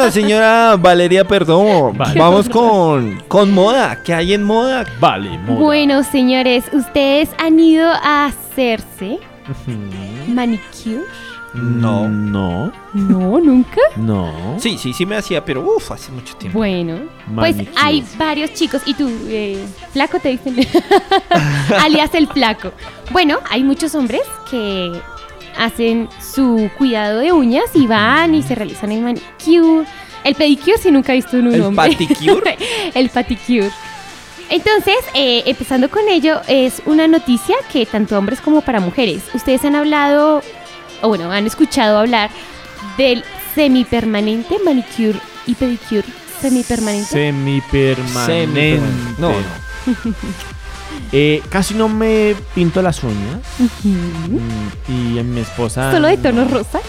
Bueno, señora Valeria Vale. vamos con, con moda. ¿Qué hay en moda? Vale, moda. Bueno, señores, ¿ustedes han ido a hacerse manicure? No. No, No, nunca. no. Sí, sí, sí me hacía, pero uff, hace mucho tiempo. Bueno, pues Manicure. hay varios chicos. ¿Y tú, eh, flaco, te dicen? Alias el flaco. Bueno, hay muchos hombres que hacen su cuidado de uñas y van y se realizan el manicure. El pedicure si nunca he visto en un ¿El hombre. paticure? el paticure. Entonces, eh, empezando con ello, es una noticia que tanto hombres como para mujeres. Ustedes han hablado, o bueno, han escuchado hablar del semipermanente manicure y pedicure semipermanente. Semipermanente. Semipermanente. No, Eh, casi no me pinto las uñas. Mm, Y a mi esposa. Solo de tono no. rosa.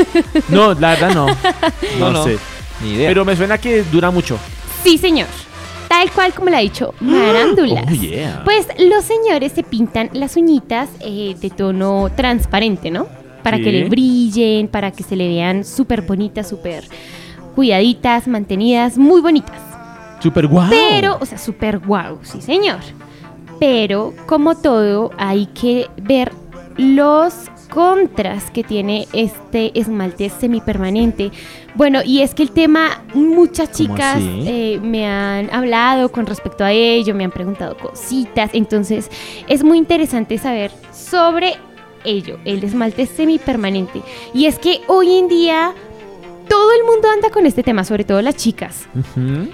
No, la verdad no. No, No, no. sé. Ni idea. Pero me suena que dura mucho. Sí, señor. Tal cual como lo ha dicho Marándulas. Oh, yeah. Pues los señores se pintan las uñitas eh, de tono transparente, ¿no? Para Sí. que le brillen, para que se le vean súper bonitas, súper cuidaditas, mantenidas, muy bonitas. Super guau. Pero, o sea, súper guau, sí señor. Pero, como todo, hay que ver los contras que tiene este esmalte semipermanente. Bueno, y es que el tema, muchas ¿Cómo chicas eh, me han hablado con respecto a ello, me han preguntado cositas, entonces es muy interesante saber sobre ello, el esmalte semipermanente. Y es que hoy en día todo el mundo anda con este tema, sobre todo las chicas.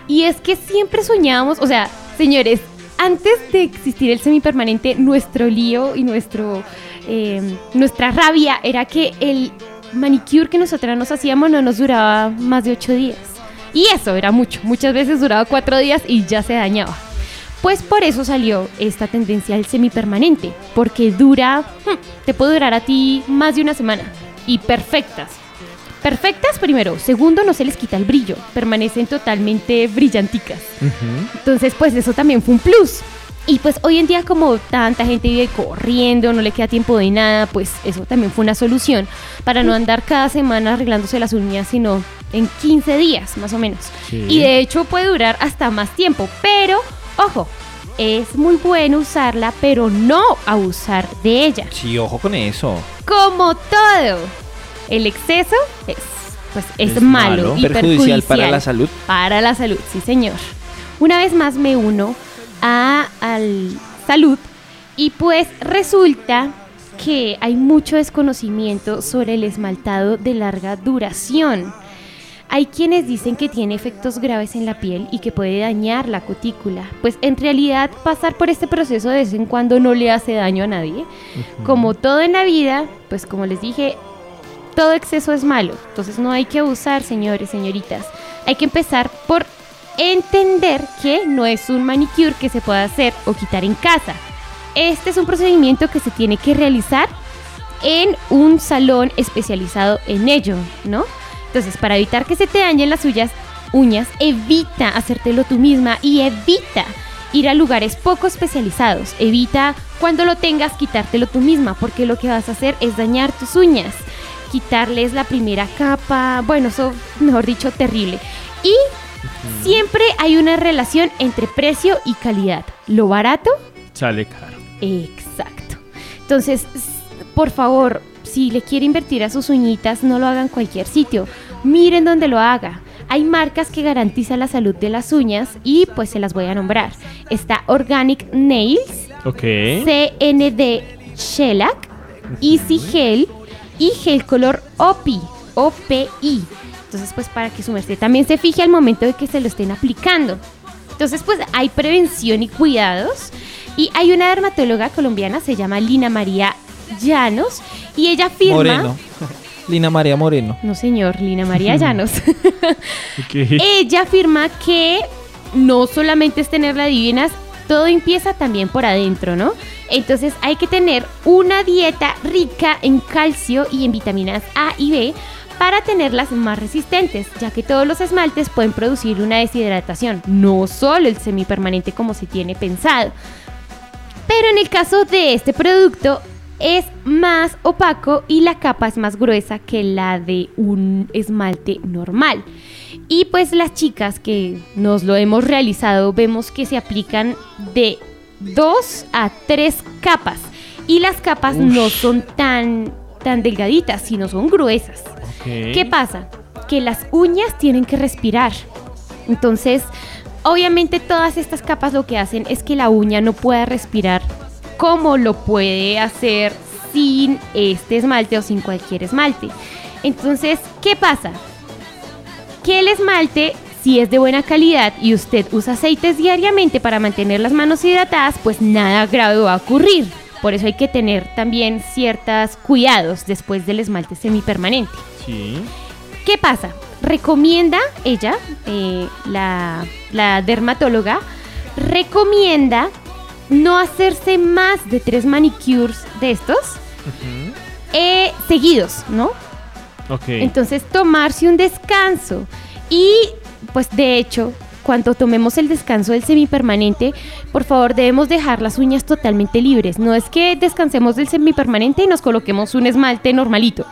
Y es que siempre soñábamos, o sea, señores, antes de existir el semipermanente, nuestro lío y nuestro, eh, nuestra rabia era que el manicure que nosotras nos hacíamos no nos duraba más de ocho días. Y eso era mucho, muchas veces duraba cuatro días y ya se dañaba. Pues por eso salió esta tendencia al semipermanente, porque dura, hmm, te puede durar a ti más de una semana y perfectas. Perfectas primero, segundo no se les quita el brillo, permanecen totalmente brillanticas. Entonces, pues eso también fue un plus. Y pues hoy en día como tanta gente vive corriendo, no le queda tiempo de nada, pues eso también fue una solución para no andar cada semana arreglándose las uñas, sino en 15 días más o menos. Sí. Y de hecho puede durar hasta más tiempo, pero ojo, es muy bueno usarla, pero no abusar de ella. Sí, ojo con eso. Como todo, el exceso es, pues, es, Es malo, malo. y Perjudicial para la salud. Para la salud, sí señor. Una vez más me uno a al salud y pues resulta que hay mucho desconocimiento sobre el esmaltado de larga duración. Hay quienes dicen que tiene efectos graves en la piel y que puede dañar la cutícula. Pues en realidad pasar por este proceso de vez en cuando no le hace daño a nadie. Como todo en la vida, pues como les dije, todo exceso es malo. Entonces no hay que abusar, señores, señoritas. Hay que empezar por entender que no es un manicure que se pueda hacer o quitar en casa. Este es un procedimiento que se tiene que realizar en un salón especializado en ello, ¿no? Entonces, para evitar que se te dañen las suyas uñas, evita hacértelo tú misma y evita ir a lugares poco especializados. Evita cuando lo tengas quitártelo tú misma, porque lo que vas a hacer es dañar tus uñas, quitarles la primera capa, bueno, eso, mejor dicho, terrible. Y siempre hay una relación entre precio y calidad. Lo barato Sale caro. Exacto. Entonces, por favor, si le quiere invertir a sus uñitas, no lo haga en cualquier sitio. Miren dónde lo haga. Hay marcas que garantizan la salud de las uñas y pues se las voy a nombrar. Está Organic Nails. CND Shellac, Easy Gel y Gel Color OPI, OPI. Entonces, pues para que su merced también se fije al momento de que se lo estén aplicando. Entonces, pues hay prevención y cuidados. Y hay una dermatóloga colombiana, se llama Lina María Llanos, y ella firma... Moreno. Lina María Moreno. No, señor, Lina María Llanos. Ella afirma que no solamente es tenerla divinas, todo empieza también por adentro, ¿no? Entonces hay que tener una dieta rica en calcio y en vitaminas A y B para tenerlas más resistentes, ya que todos los esmaltes pueden producir una deshidratación, no solo el semipermanente como se tiene pensado. Pero en el caso de este producto, es más opaco y la capa es más gruesa que la de un esmalte normal. Y pues las chicas que nos lo hemos realizado vemos que se aplican de dos a tres capas y las capas no son tan, tan delgaditas, sino son gruesas. ¿Qué pasa? Que las uñas tienen que respirar. Entonces, obviamente todas estas capas lo que hacen es que la uña no pueda respirar como lo puede hacer sin este esmalte o sin cualquier esmalte. Entonces, ¿qué pasa? Que el esmalte, si es de buena calidad y usted usa aceites diariamente para mantener las manos hidratadas, pues nada grave va a ocurrir. Por eso hay que tener también ciertos cuidados después del esmalte semipermanente. Sí. ¿Qué pasa? Recomienda ella, eh, la, la dermatóloga, recomienda no hacerse más de tres manicures de estos eh, seguidos, ¿no? Ok. Entonces tomarse un descanso y pues de hecho cuando tomemos el descanso del semipermanente, por favor debemos dejar las uñas totalmente libres. No es que descansemos del semipermanente y nos coloquemos un esmalte normalito.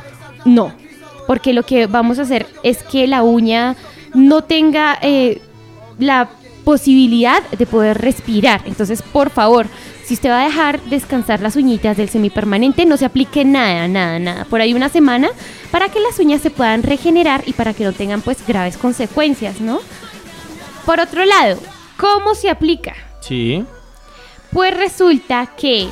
No, porque lo que vamos a hacer es que la uña no tenga eh, la posibilidad de poder respirar. Entonces, por favor, si usted va a dejar descansar las uñitas del semipermanente, no se aplique nada, nada, nada. Por ahí una semana para que las uñas se puedan regenerar y para que no tengan pues graves consecuencias, ¿no? Por otro lado, ¿cómo se aplica? Sí. Pues resulta que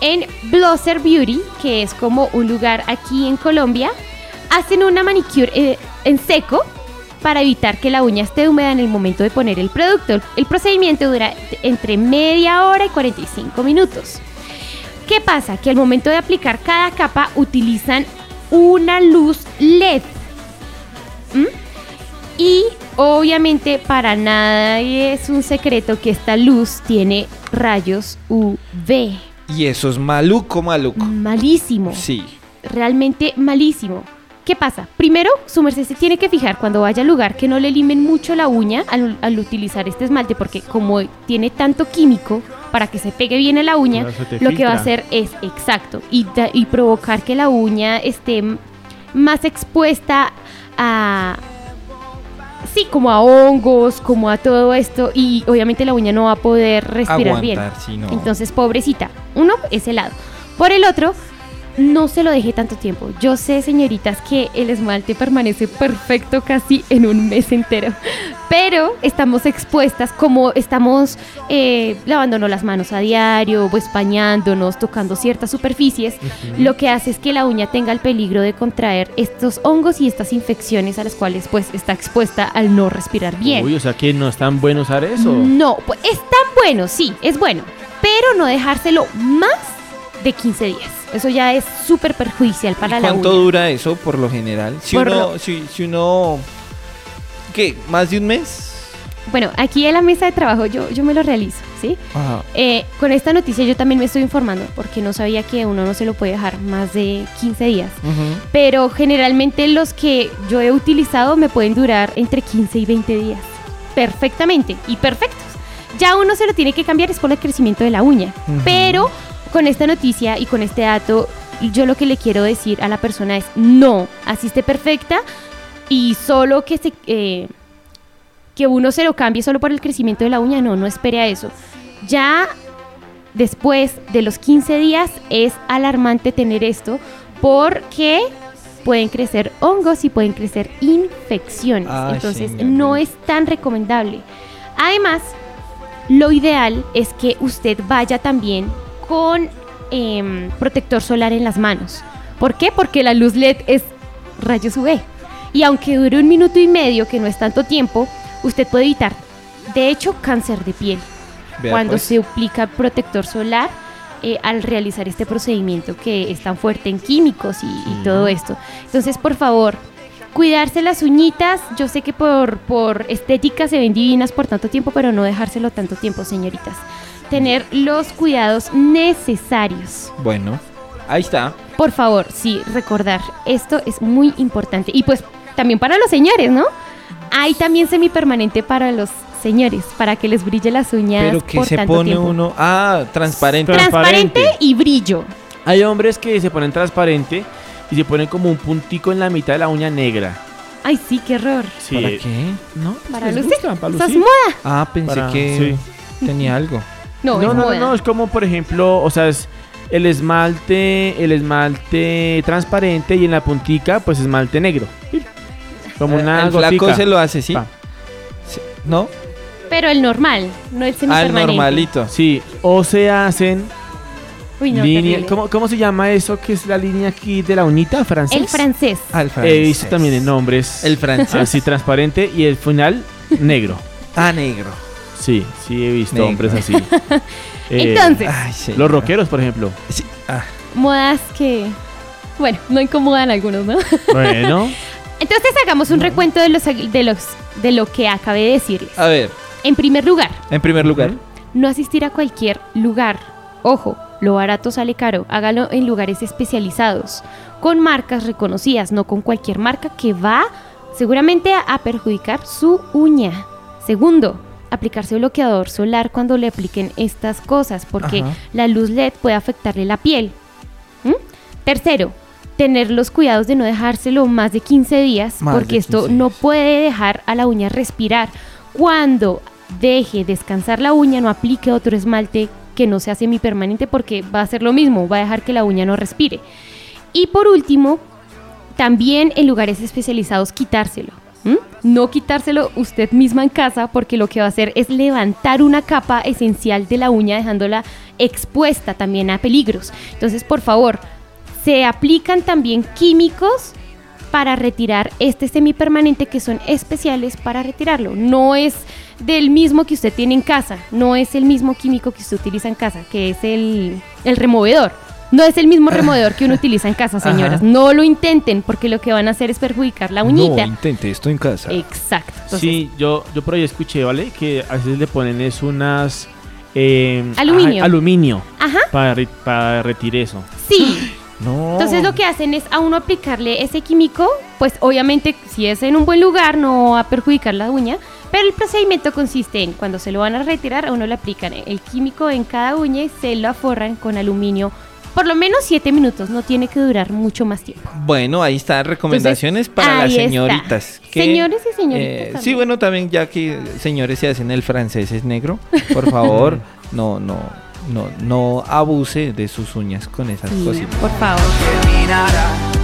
en Blosser Beauty, que es como un lugar aquí en Colombia, hacen una manicure eh, en seco para evitar que la uña esté húmeda en el momento de poner el producto. El procedimiento dura entre media hora y 45 minutos. ¿Qué pasa? Que al momento de aplicar cada capa utilizan una luz LED. ¿Mm? Y obviamente para nada es un secreto que esta luz tiene rayos UV. Y eso es maluco, maluco. Malísimo. Sí. Realmente malísimo. ¿Qué pasa? Primero, su merced se tiene que fijar cuando vaya al lugar que no le limen mucho la uña al, al utilizar este esmalte, porque como tiene tanto químico para que se pegue bien a la uña, lo que va a hacer es exacto y, da- y provocar que la uña esté más expuesta a sí, como a hongos, como a todo esto y obviamente la uña no va a poder respirar bien. Aguantar. Entonces, pobrecita. Uno, ese lado. Por el otro, no se lo deje tanto tiempo. Yo sé, señoritas, que el esmalte permanece perfecto casi en un mes entero. Pero estamos expuestas, como estamos eh, lavándonos las manos a diario, pues bañándonos, tocando ciertas superficies, lo que hace es que la uña tenga el peligro de contraer estos hongos y estas infecciones a las cuales pues está expuesta al no respirar bien. Uy, o sea que no es tan bueno usar eso. No, pues es tan bueno, sí, es bueno, pero no dejárselo más de 15 días. Eso ya es súper perjudicial para ¿Y la ¿Cuánto uña. dura eso por lo general? Si Por uno, lo- si, si uno, ¿qué? ¿Más de un mes? Bueno, aquí en la mesa de trabajo yo, yo me lo realizo, ¿sí? Ajá. Eh, con esta noticia yo también me estoy informando porque no sabía que uno no se lo puede dejar más de 15 días. Ujú. Pero generalmente los que yo he utilizado me pueden durar entre 15 y 20 días. Perfectamente y perfectos. Ya uno se lo tiene que cambiar es por el crecimiento de la uña. Ujú. Pero con esta noticia y con este dato, yo lo que le quiero decir a la persona es no, así esté perfecta y solo que se... eh, que uno se lo cambie solo por el crecimiento de la uña, no, no espere a eso. Ya después de los 15 días es alarmante tener esto porque pueden crecer hongos y pueden crecer infecciones. Ay, Entonces no es tan recomendable. Además, lo ideal es que usted vaya también con em, protector solar en las manos. ¿Por qué? Porque la luz LED es rayos UV. Y aunque dure un minuto y medio, que no es tanto tiempo, usted puede evitar, de hecho, cáncer de piel Vea, cuando pues. se aplica protector solar eh, al realizar este procedimiento que es tan fuerte en químicos y, todo esto. Entonces, por favor, cuidarse las uñitas. Yo sé que por, por estética se ven divinas por tanto tiempo, pero no dejárselo tanto tiempo, señoritas. Tener los cuidados necesarios. Bueno, ahí está. Por favor, sí, recordar, esto es muy importante. Y pues también para los señores, ¿no? Hay también semipermanente para los señores, para que les brille las uñas Pero que por se tanto pone tiempo. uno. Ah, transparente. Tra- Transparente Transparente. y brillo. Hay hombres que se ponen transparente y se ponen como un puntico en la mitad de la uña negra. Ay, sí, qué horror. Sí. ¿Para qué? ¿No? Para ¿Les lucir. gusta? Para es lucir. moda. Ah, pensé Para- que sí. tenía algo. No, No, es no, no, moda. no, es como por ejemplo, o sea, es el esmalte, el esmalte transparente y en la puntica, pues esmalte negro. Como Eh, una El flaco gotica. se lo hace, ¿sí? Pa. ¿No? Pero el normal, no el Ah, el semipermanente. normalito. Sí, o se hacen Uy, no, línea, terrible. ¿cómo, cómo se llama eso que es la línea aquí de la uñita francés? El francés. Ah, el He francés. visto también en nombres El francés. así transparente y el final negro. Ah, negro. Sí, sí he visto Negro. hombres así. Eh, Entonces, Ay, sí. los rockeros, por ejemplo. Sí. Ah, modas que, bueno, no incomodan a algunos, ¿no? Bueno, Entonces hagamos un recuento de los, de los de lo que acabé de decirles. a ver, En primer lugar, en primer lugar. no asistir a cualquier lugar. Ojo, lo barato sale caro. Hágalo en lugares especializados, con marcas reconocidas, no con cualquier marca que va seguramente a, perjudicar su uña. Segundo, aplicarse bloqueador solar cuando le apliquen estas cosas, porque Ajá. la luz LED puede afectarle la piel. ¿Mm? Tercero, tener los cuidados de no dejárselo más de 15 días, Más porque esto 15 no puede dejar a la uña respirar. Cuando deje descansar la uña, no aplique otro esmalte que no sea semipermanente porque va a hacer lo mismo, va a dejar que la uña no respire. Y por último, también en lugares especializados quitárselo. No quitárselo usted misma en casa porque lo que va a hacer es levantar una capa esencial de la uña dejándola expuesta también a peligros. Entonces, por favor, se aplican también químicos para retirar este semipermanente que son especiales para retirarlo. No es del mismo que usted tiene en casa, no es el mismo químico que usted utiliza en casa, que es el, el removedor. No es el mismo removedor que uno utiliza en casa, Ajá. señoras. No lo intenten porque lo que van a hacer es perjudicar la uñita. No, intente esto en casa. Exacto. Entonces, sí, yo, yo por ahí escuché, ¿vale? Que a veces le ponen es unas... eh, Aluminio. aluminio Ajá, para, re- para retirar eso. sí. No. Entonces lo que hacen es a uno aplicarle ese químico, pues obviamente si es en un buen lugar no va a perjudicar la uña, pero el procedimiento consiste en cuando se lo van a retirar a uno le aplican el químico en cada uña y se lo aforran con aluminio por lo menos 7 minutos, no tiene que durar mucho más tiempo. Bueno, ahí están recomendaciones para las señoritas. que, Señores y señoritas eh, sí, bueno, también ya que señores se hacen el francés es negro, por favor, no, no, no, no abuse de sus uñas con esas Sí, cositas. por favor.